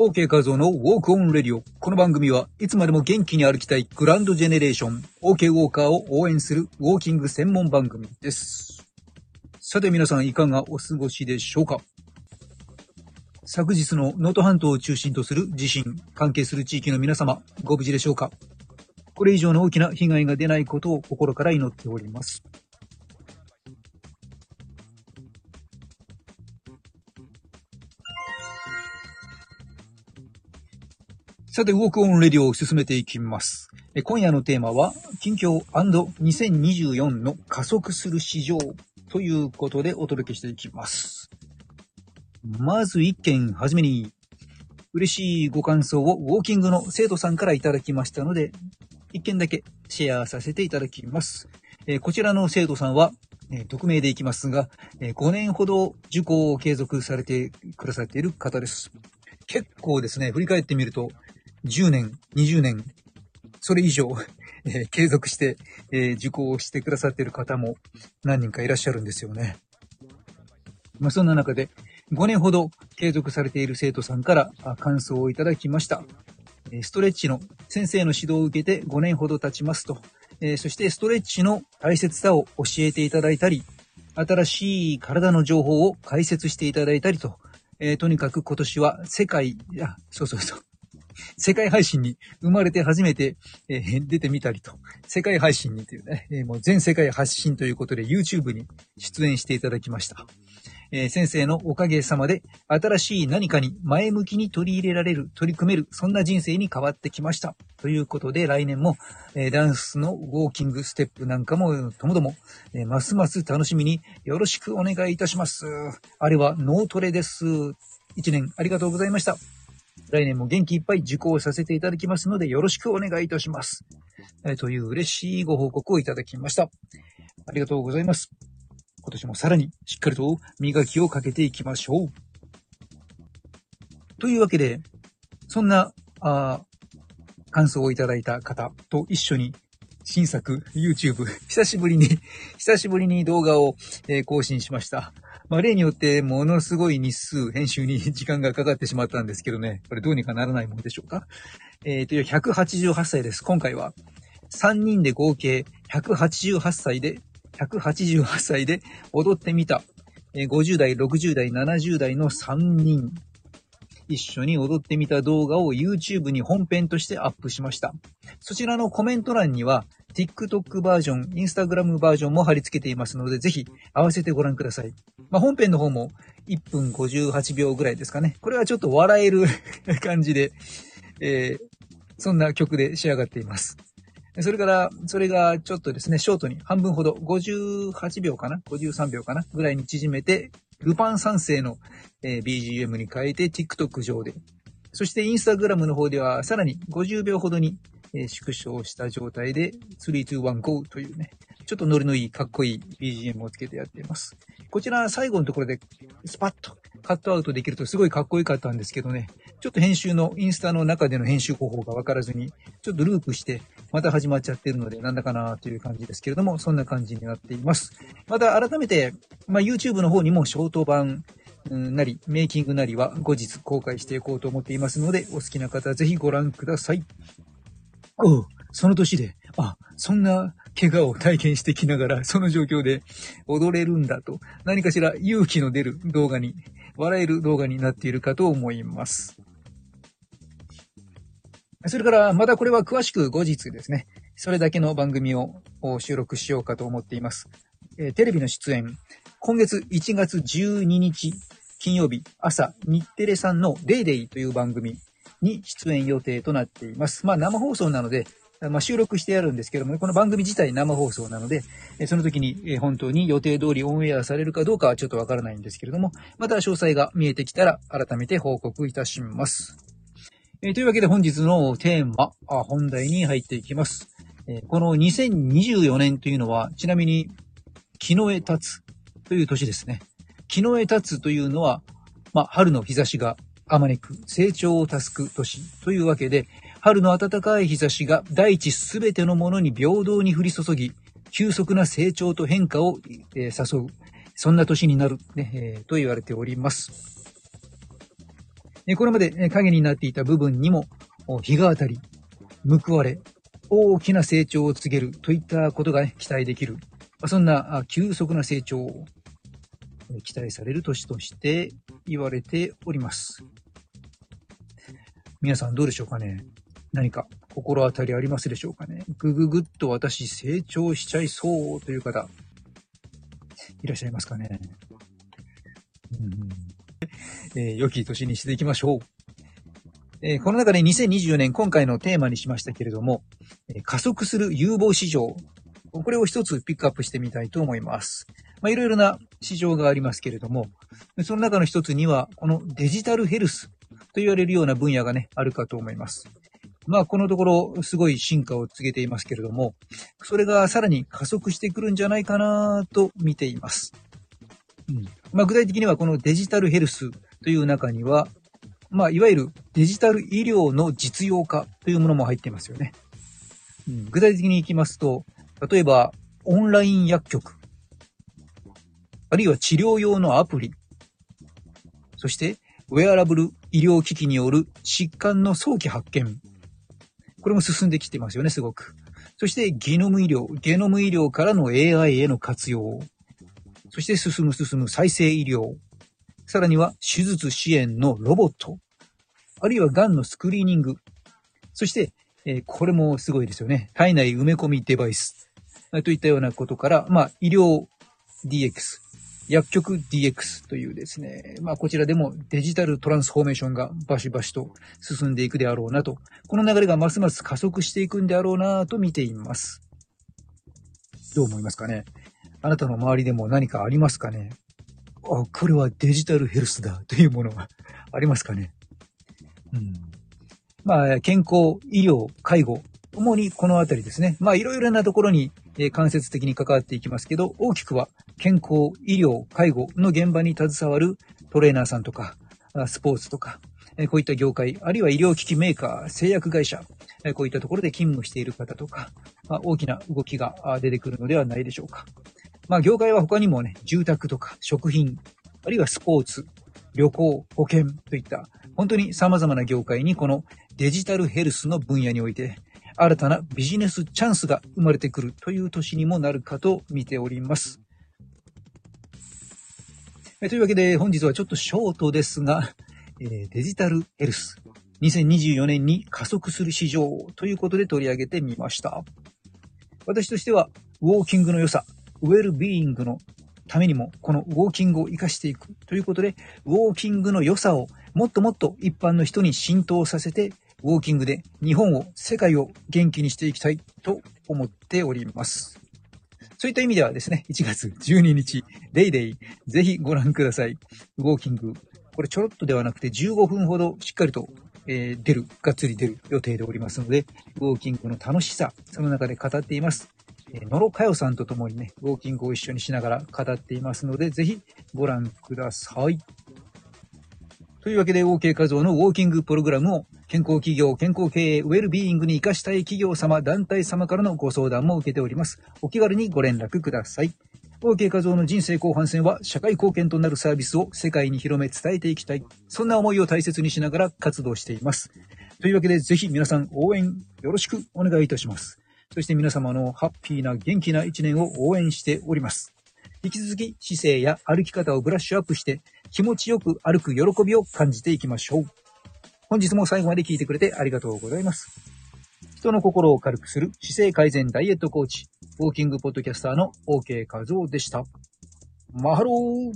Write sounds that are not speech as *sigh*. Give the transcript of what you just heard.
OK 画像のウォークオンレディオ。この番組はいつまでも元気に歩きたいグランドジェネレーション、OK ウォーカーを応援するウォーキング専門番組です。さて皆さんいかがお過ごしでしょうか？昨日の能登半島を中心とする地震、関係する地域の皆様、ご無事でしょうか？これ以上の大きな被害が出ないことを心から祈っております。さて、ウォークオンレディオを進めていきます。え今夜のテーマは、近況 &2024 の加速する市場ということでお届けしていきます。まず一件はじめに、嬉しいご感想をウォーキングの生徒さんからいただきましたので、一件だけシェアさせていただきます。えこちらの生徒さんは、え匿名でいきますが、え5年ほど受講を継続されてくださっている方です。結構ですね、振り返ってみると、10年、20年、それ以上、えー継続して、えー受講をしてくださっている方も何人かいらっしゃるんですよね。まあ、そんな中で、5年ほど継続されている生徒さんから感想をいただきました。ストレッチの先生の指導を受けて5年ほど経ちますと、えーそしてストレッチの大切さを教えていただいたり、新しい体の情報を解説していただいたりと、えーとにかく今年は世界、いや、そうそうそう。世界配信に生まれて初めて、えー出てみたりと、世界配信にというね、えーもう全世界発信ということで YouTube に出演していただきました。えー先生のおかげさまで、新しい何かに前向きに取り入れられる、取り組める、そんな人生に変わってきました。ということで、来年も、えーダンスのウォーキングステップなんかも、ともども、えーますます楽しみによろしくお願いいたします。あれは脳トレです。一年ありがとうございました。来年も元気いっぱい受講させていただきますので、よろしくお願いいたします。えという嬉しいご報告をいただきました。ありがとうございます。今年もさらにしっかりと磨きをかけていきましょう。というわけで、そんな、あ感想をいただいた方と一緒に新作 YouTube、久しぶりに、久しぶりに動画を、え更新しました。まあ、例によってものすごい日数、編集に時間がかかってしまったんですけどね、これどうにかならないものでしょうか。えー、と188歳です。今回は。3人で合計188歳で、188歳で踊ってみた。えー50代、60代、70代の3人。一緒に踊ってみた動画を YouTube に本編としてアップしました。そちらのコメント欄には TikTok バージョン、Instagram バージョンも貼り付けていますので、ぜひ合わせてご覧ください。まあ、本編の方も1分58秒ぐらいですかね。これはちょっと笑える *laughs* 感じで、えーそんな曲で仕上がっています。それから、それがちょっとですね、ショートに半分ほど、58秒かな ?53 秒かなぐらいに縮めて、ルパン三世の、え BGM に変えて TikTok 上で。そして Instagram の方ではさらに50秒ほどに、えー縮小した状態で3、2、1、GO というね、ちょっとノリのいいかっこいい BGM をつけてやっています。こちら最後のところでスパッとカットアウトできるとすごいかっこよかったんですけどね、ちょっと編集のインスタの中での編集方法がわからずに、ちょっとループしてまた始まっちゃってるのでなんだかなという感じですけれども、そんな感じになっています。また改めて、まあ、YouTube の方にもショート版なり、メイキングなりは後日公開していこうと思っていますので、お好きな方はぜひご覧ください。おう、その年で、あ、そんな怪我を体験してきながら、その状況で踊れるんだと、何かしら勇気の出る動画に、笑える動画になっているかと思います。それから、またこれは詳しく後日ですね、それだけの番組を収録しようかと思っています。えーテレビの出演、今月1月12日金曜日朝、日テレさんのデイデイという番組に出演予定となっています。まあ生放送なので、まあ収録してやるんですけども、この番組自体生放送なので、その時に本当に予定通りオンエアされるかどうかはちょっとわからないんですけれども、また詳細が見えてきたら改めて報告いたします。えーというわけで本日のテーマ、本題に入っていきます。えーこの2024年というのは、ちなみに、木の絵立つという年ですね。木の絵立つというのは、まあ、春の日差しがあまねく成長を助く年というわけで、春の暖かい日差しが大地すべてのものに平等に降り注ぎ、急速な成長と変化を、えー誘う、そんな年になる、ねえーと言われております。これまで影になっていた部分にも日が当たり、報われ、大きな成長を告げるといったことが、期待できる。そんな急速な成長期待される年として言われております。皆さんどうでしょうかね？何か心当たりありますでしょうかね？ぐぐぐっと私成長しちゃいそうという方、いらっしゃいますかね、うんえー、良き年にしていきましょう。えー、この中で2024年今回のテーマにしましたけれども、え、加速する有望市場。これを一つピックアップしてみたいと思います。まあ、いろいろな市場がありますけれども、その中の一つには、このデジタルヘルスと言われるような分野がね、あるかと思います。まあ、このところ、すごい進化を告げていますけれども、それがさらに加速してくるんじゃないかなと見ています。うん。まあ、具体的にはこのデジタルヘルスという中には、まあ、いわゆるデジタル医療の実用化というものも入っていますよね。うん、具体的に行きますと、例えば、オンライン薬局、あるいは治療用のアプリ、そして、ウェアラブル医療機器による疾患の早期発見。これも進んできてますよね、すごく。そして、ゲノム医療、ゲノム医療からの AI への活用。そして進む進む再生医療。さらには手術支援のロボット。あるいは癌のスクリーニング。そして、え、これもすごいですよね。体内埋め込みデバイス。といったようなことから、まあ、医療 DX、薬局 DX というですね、まあこちらでもデジタルトランスフォーメーションがバシバシと進んでいくであろうなと、この流れがますます加速していくんであろうなと見ています。どう思いますかね？あなたの周りでも何かありますかね？あ、これはデジタルヘルスだというものがありますかね？うん。まあ、健康、医療、介護、主にこのあたりですね。まあ、いろいろなところにえ間接的に関わっていきますけど、大きくは健康、医療、介護の現場に携わるトレーナーさんとか、スポーツとか、こういった業界、あるいは医療機器メーカー、製薬会社、こういったところで勤務している方とか、大きな動きが出てくるのではないでしょうか。まあ、業界は他にもね、住宅とか食品、あるいはスポーツ、旅行、保険といった、本当に様々な業界にこのデジタルヘルスの分野において新たなビジネスチャンスが生まれてくるという年にもなるかと見ております。というわけで本日はちょっとショートですが、デジタルヘルス2024年に加速する市場ということで取り上げてみました。私としてはウォーキングの良さ、ウェルビーイングのためにもこのウォーキングを活かしていくということで、ウォーキングの良さをもっともっと一般の人に浸透させてウォーキングで日本を、世界を元気にしていきたいと思っております。そういった意味ではですね、1月12日、デイデイ、ぜひご覧ください。ウォーキング。これちょろっとではなくて15分ほどしっかりと、えー、出る、がっつり出る予定でおりますので、ウォーキングの楽しさ、その中で語っています。えー、野呂佳代さんと共にね、ウォーキングを一緒にしながら語っていますので、ぜひご覧ください。というわけで、OK 画像のウォーキングプログラムを健康企業、健康経営、ウェルビーイングに活かしたい企業様、団体様からのご相談も受けております。お気軽にご連絡ください。OK 画像の人生後半戦は社会貢献となるサービスを世界に広め伝えていきたい。そんな思いを大切にしながら活動しています。というわけでぜひ皆さん応援よろしくお願いいたします。そして皆様のハッピーな元気な一年を応援しております。引き続き姿勢や歩き方をブラッシュアップして気持ちよく歩く喜びを感じていきましょう。本日も最後まで聞いてくれてありがとうございます。人の心を軽くする姿勢改善ダイエットコーチ、ウォーキングポッドキャスターの OK 和夫でした。マハロー